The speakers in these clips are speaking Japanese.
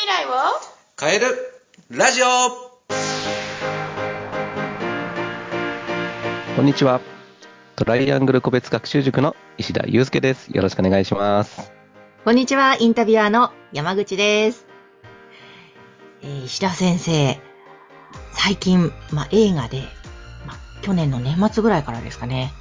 未来を？変えるラジオこんにちは。トライアングル個別学習塾の石田祐介です。よろしくお願いします。こんにちは、インタビュアーの山口です。えー石田先生、最近、まあ、映画で、まあ、去年の年末ぐらいからですかね、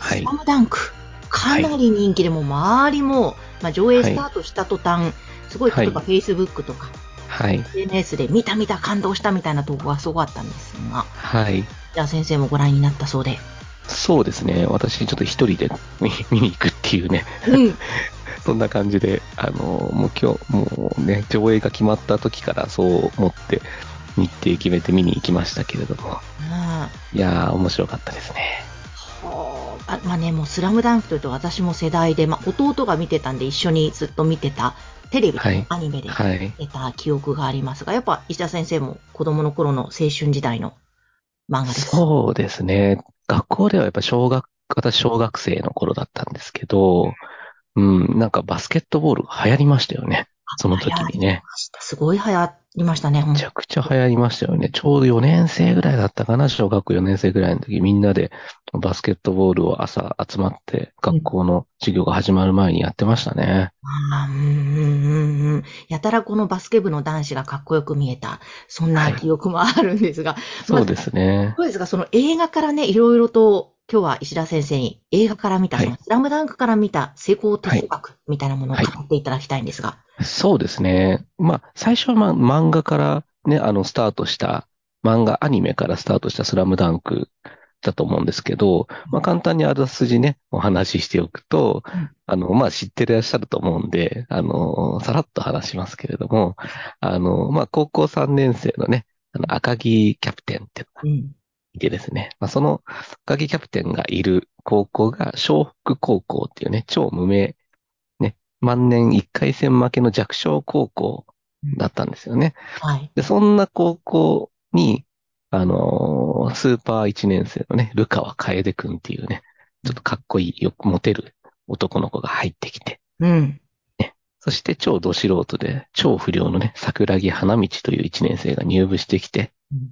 はいスラ。ムダンク、かなり人気でもう周りも、まあ、上映スタートした途端、すごい例えばは Facebook とかはい。SNS で見た見た感動したみたいな投稿がすごかったんですが、はい。じゃあ先生もご覧になったそうで。そうですね。私、ちょっと一人で見見に行くっていうね、うん。そんな感じで、あの、もう今日、もうね、上映が決まった時からそう思って、日程決めて見に行きましたけれども、うんいやー、面白かったですね。はあ、あまあね、もうスラムダンクというと私も世代で、まあ弟が見てたんで一緒にずっと見てた、テレビ、はいアニメではい。出た記憶がありますが、やっぱ石田先生も子供の頃の青春時代の漫画ですか？そうですね。学校ではやっぱ小学、私小学生の頃だったんですけど、うん、なんかバスケットボールが流行りましたよね。その時にね。すごい流行りましたね、めちゃくちゃ流行りましたよね。ちょうど4年生ぐらいだったかな、小学4年生ぐらいの時、みんなでバスケットボールを朝集まって、学校の授業が始まる前にやってましたね。うんうんうんうん。やたらこのバスケ部の男子がかっこよく見えた、そんな記憶もあるんですが、そうですね。そうですが、その映画からね、いろいろと、今日は石田先生に映画から見た、はいスラムダンクから見た成功哲学みたいなものを語っていただきたいんですが。そうですね。まあ、最初はまあ漫画からね、あの、スタートした、漫画、アニメからスタートしたスラムダンクだと思うんですけど、まあ、簡単にあらすじね、お話ししておくとうん、あの、まあ、知ってらっしゃると思うんで、あの、さらっと話しますけれども、あの、まあ、高校3年生のね、あの、赤木キャプテンっていうのがうん。いてですね、まあ、その赤木キャプテンがいる高校が、湘北高校っていうね、超無名、ね、万年一回戦負けの弱小高校だったんですよね。はい。で、そんな高校に、あのースーパー1年生のね、ルカワ楓くんっていうね、ちょっとかっこいい、よくモテる男の子が入ってきて、うん。そして超ど素人で、超不良のね、桜木花道という1年生が入部してきてうん、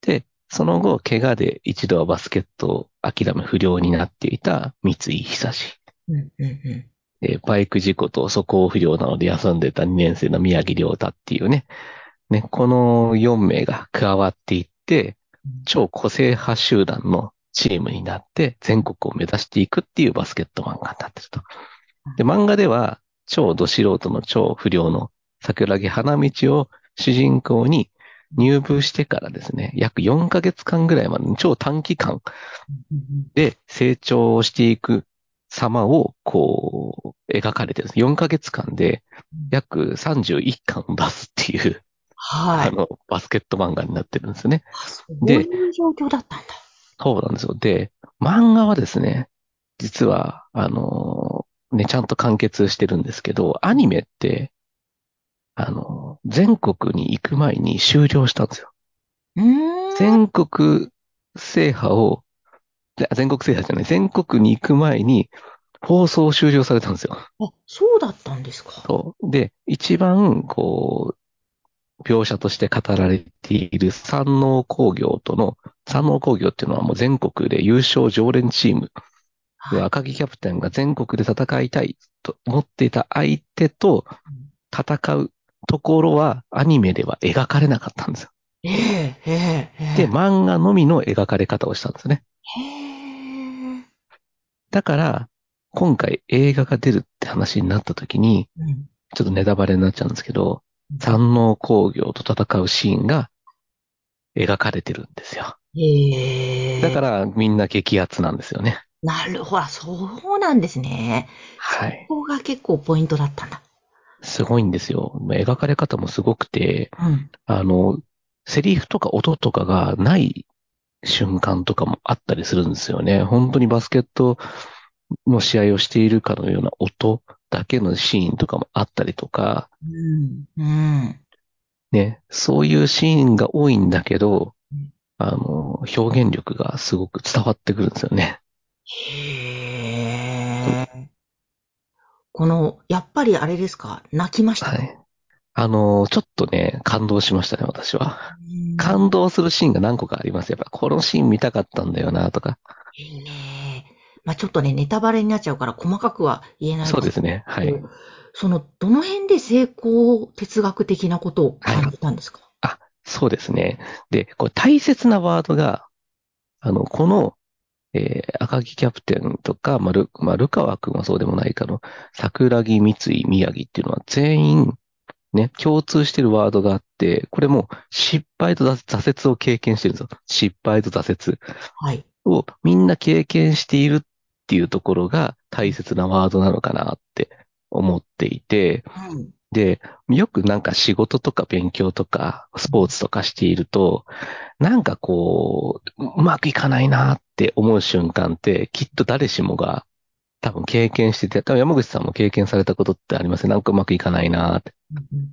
で、その後、怪我で一度はバスケットを諦め不良になっていた三井久志。うん。うん。うん。で、バイク事故と素行不良なので休んでた2年生の宮城亮太っていうね、ね、この4名が加わっていって、超個性派集団のチームになって全国を目指していくっていうバスケット漫画になってると。で、漫画では超ど素人の超不良の桜木花道を主人公に入部してからですね、約4ヶ月間ぐらいまでの超短期間うん。で成長していく様をこう描かれてるんです。4ヶ月間で約31巻を出すっていう、はい。あの、バスケット漫画になってるんですね。あそういう状況だったんだ。そうなんですよ。で、漫画はですね、実は、あのね、ちゃんと完結してるんですけど、アニメって、あの全国に行く前に終了したんですよ。全国制覇を、で全国制覇じゃない、全国に行く前に放送終了されたんですよ。あ、そうだったんですか。そう。で、一番、こう、描写として語られている山王工業との、山王工業っていうのはもう全国で優勝常連チーム。ではい赤木キャプテンが全国で戦いたいと思っていた相手と戦うところはアニメでは描かれなかったんですよ。ええ、ええ、ええ。で、漫画のみの描かれ方をしたんですね。へえ。だから、今回映画が出るって話になった時に、うん。ちょっとネタバレになっちゃうんですけど、山王工業と戦うシーンが描かれてるんですよ。へえ。だからみんな激アツなんですよね。なるほど、そうなんですね。はい。ここが結構ポイントだったんだ。すごいんですよ。描かれ方もすごくて、うん。あの、セリフとか音とかがない瞬間とかもあったりするんですよね。本当にバスケットの試合をしているかのような音だけのシーンとかもあったりとか、うん。うん。ね、そういうシーンが多いんだけどうん、あの、表現力がすごく伝わってくるんですよね。へえ。この、やっぱりあれですか？泣きましたか、はい。あの、ちょっとね、感動しましたね、私は。感動するシーンが何個かあります。やっぱ、このシーン見たかったんだよな、とか。いいね。まあちょっとね、ネタバレになっちゃうから細かくは言えないそうですね。はい。その、どの辺で成功哲学的なことを感じたんですか、あ、そうですね。で、これ大切なワードが、あの、この、えー赤木キャプテンとか、まあ、ル、まあ、ルカワ君はそうでもないかの、桜木、三井、宮城っていうのは全員、ね、共通してるワードがあって、これもう失敗と挫挫折を経験してるんですよ。失敗と挫折はい。をみんな経験しているっていうところが大切なワードなのかなって思っていて、うん。で、よくなんか仕事とか勉強とかスポーツとかしていると、なんかこう、うまくいかないなって思う瞬間って、きっと誰しもが多分経験してて、多分山口さんも経験されたことってありますね。なんかうまくいかないなって、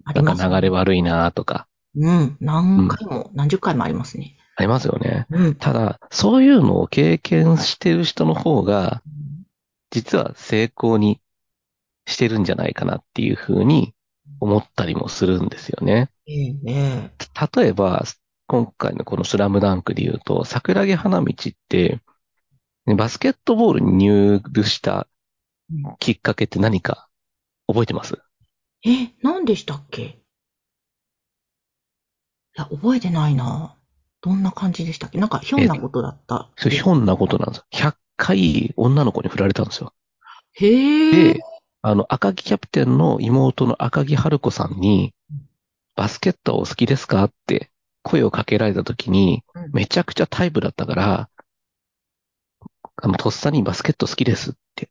あります、なんか流れ悪いなとか、うん。何回も、何十回もありますね。ありますよね。うん。ただ、そういうのを経験してる人の方が、実は成功にしてるんじゃないかなっていうふうに思ったりもするんですよね。えええ例えば、今回のこのスラムダンクで言うと、桜木花道って、ねバスケットボールに入部したきっかけって何か覚えてます？え。え、何でしたっけ？いや、覚えてないな。どんな感じでしたっけ？なんか、ひょんなことだった。それひょんなことなんですよ。100回女の子に振られたんですよ。へえ。で、あの、赤木キャプテンの妹の赤木春子さんに、バスケットはお好きですか？って声をかけられた時に、うんめちゃくちゃタイプだったから、あの、とっさにバスケット好きですって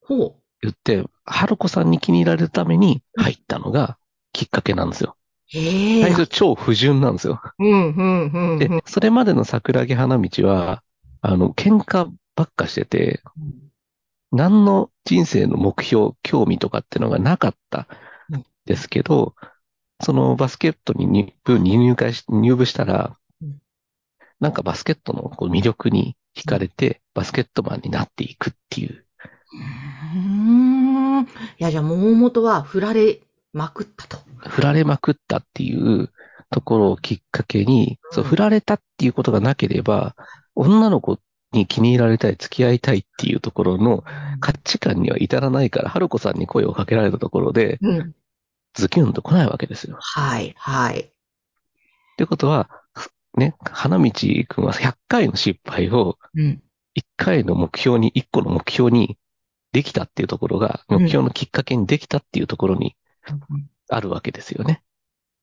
ほ言って、春子さんに気に入られるために入ったのがきっかけなんですよ。う。へえ。最初超不純なんですよ。うん、うん、うん。で、それまでの桜木花道は、あの、喧嘩ばっかしてて、何の人生の目標、興味とかってのがなかったんですけど、そのバスケットに入部入会し入部したらうん、なんかバスケットのこう魅力に惹かれて、バスケットマンになっていくっていう。うーん。いや、じゃあ、もう元は振られまくったと。振られまくったっていうところをきっかけに、うんそう、振られたっていうことがなければ、女の子に気に入られたい、付き合いたいっていうところの価値観には至らないから、春子さんに声をかけられたところで、うん。ズキュンと来ないわけですよ。はい、はい。ってことは、ね、花道くんは100回の失敗をうん。1回の目標に、1個の目標にできたっていうところが、うん目標のきっかけにできたっていうところにあるわけですよね。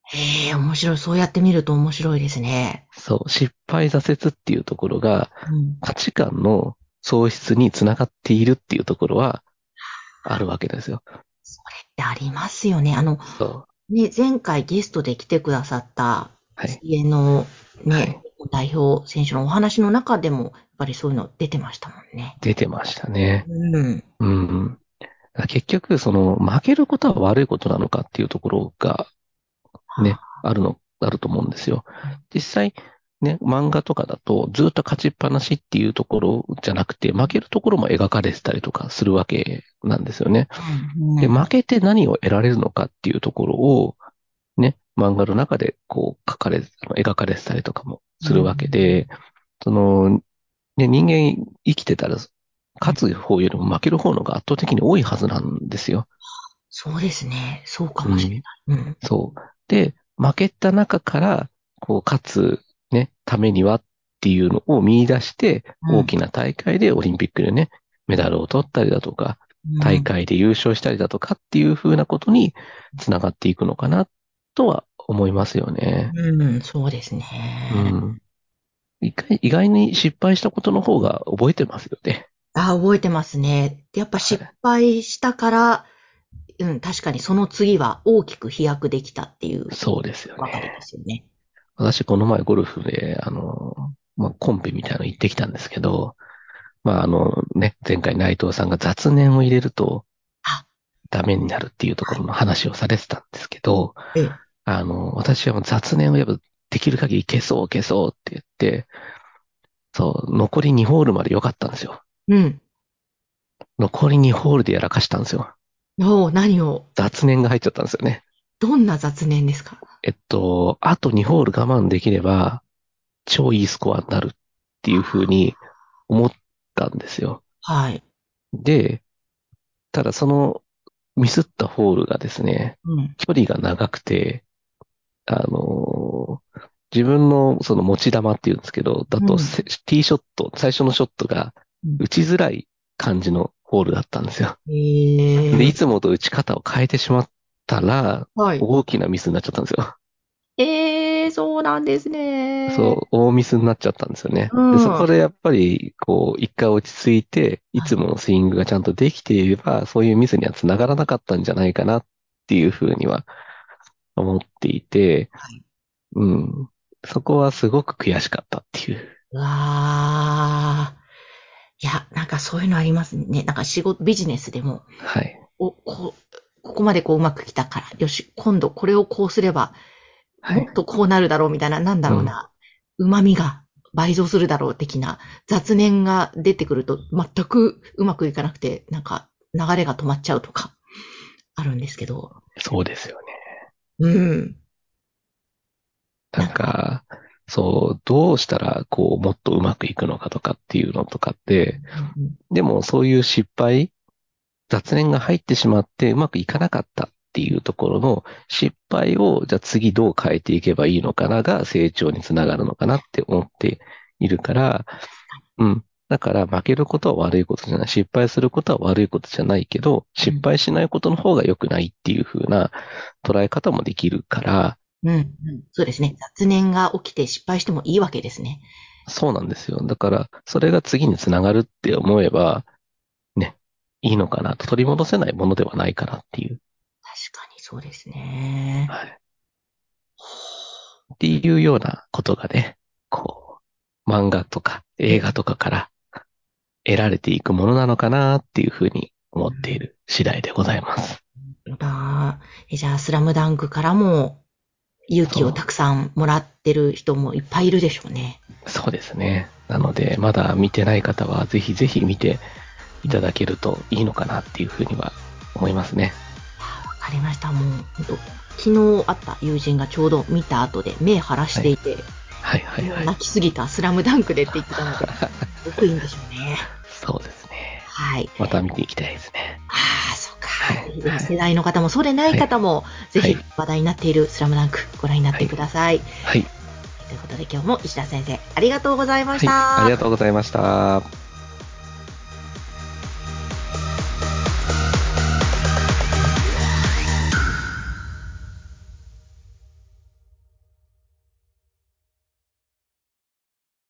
へえ、面白い。そうやって見ると面白いですね。そう、失敗挫折っていうところがうん。価値観の喪失につながっているっていうところはあるわけですよ。それってありますよね。あの。ね、前回ゲストで来てくださった、はい。家のね、はい代表選手のお話の中でも、やっぱりそういうの出てましたもんね。出てましたね。うん。うん。結局、その、負けることは悪いことなのかっていうところが、ね、あるの、あると思うんですよ。実際、ね、漫画とかだとずっと勝ちっぱなしっていうところじゃなくて、負けるところも描かれてたりとかするわけなんですよね。うん。で、負けて何を得られるのかっていうところを、ね、漫画の中でこう書かれ、描かれてたりとかもするわけで、その、ね、人間生きてたら、勝つ方よりも負ける方のが圧倒的に多いはずなんですよ。そうですね。そうかもしれない。うん。そう。で、負けた中から、こう、勝つ、ね、ためにはっていうのを見出して、うん大きな大会でオリンピックでね、メダルを取ったりだとか、大会で優勝したりだとかっていうふうなことにつながっていくのかなとは思いますよね。うん。うん、そうですね。うん。意外意外に失敗したことの方が覚えてますよね。あ、覚えてますね。でやっぱ失敗したから、うん、確かにその次は大きく飛躍できたっていう。そうですよわかりね。ますよね。私この前ゴルフで、あの、まあ、コンペみたいなの行ってきたんですけど、まあ、あのね、前回内藤さんが雑念を入れるとあ、ダメになるっていうところの話をされてたんですけど、ええあの、私はもう雑念をやっぱできる限り消そう消そうって言って、そう、残り2ホールまで良かったんですよ。うん。残り2ホールでやらかしたんですよ。おう何を？雑念が入っちゃったんですよね。どんな雑念ですか？えっと、あと2ホール我慢できれば、超いいスコアになるっていうふうに思ったんですよ。はい。で、ただそのミスったホールがですね、うん。距離が長くて、あのー自分のその持ち玉っていうんですけど、だうんティーショット、最初のショットがうん打ちづらい感じのホールだったんですよ。えー、で、いつもと打ち方を変えてしまったら、はい。大きなミスになっちゃったんですよ。えー、そうなんですね。そう、大ミスになっちゃったんですよね。うんで、そこでやっぱり、こう、一回落ち着いて、いつものスイングがちゃんとできていれば、そういうミスにはつながらなかったんじゃないかなっていうふうには思っていて、はいうん。そこはすごく悔しかったっていう。うわー。いや、なんかそういうのありますね。なんか仕事、ビジネスでも、はい。お、こう、ここまでこううまくきたから、よし、今度これをこうすれば、はいもっ。とこうなるだろうみたいな、なんだろうな、旨味が倍増するだろう的な雑念が出てくると全くうまくいかなくて、なんか流れが止まっちゃうとか、あるんですけど。そうですよね。うん。なんか、そう、どうしたら、こう、もっとうまくいくのかとかっていうのとかって、でもそういう失敗、雑念が入ってしまってうまくいかなかったっていうところの失敗を、じゃあ次どう変えていけばいいのかな？が成長につながるのかなって思っているから、うん。だから負けることは悪いことじゃない。失敗することは悪いことじゃないけど、失敗しないことの方が良くないっていう風な捉え方もできるから、うん、うん。そうですね。雑念が起きて失敗してもいいわけですね。そうなんですよ。だから、それが次につながるって思えば、ね、いいのかなと。取り戻せないものではないかなっていう。そうですね。はい。っていうようなことがね、こう、漫画とか映画とかから得られていくものなのかなっていうふうに思っている次第でございます。あーえじゃあ、スラムダンクからも勇気をたくさんもらってる人もいっぱいいるでしょうね。そうですね。なので、まだ見てない方はぜひぜひ見ていただけるといいのかなっていうふうには思いますね。わかりました。もう、昨日会った友人がちょうど見た後で目晴らしていて、はいはいはい。泣きすぎたスラムダンクでって言ってたので、すごくいいんでしょうね。そうですね。はい。また見ていきたいですね。ああ、そうか。はいぜひぜひ世代の方も、そうでない方も、ぜひはい話題になっているスラムダンクご覧になってください。はい。ということで今日も石田先生、ありがとうございまはい。した。ありがとうございました。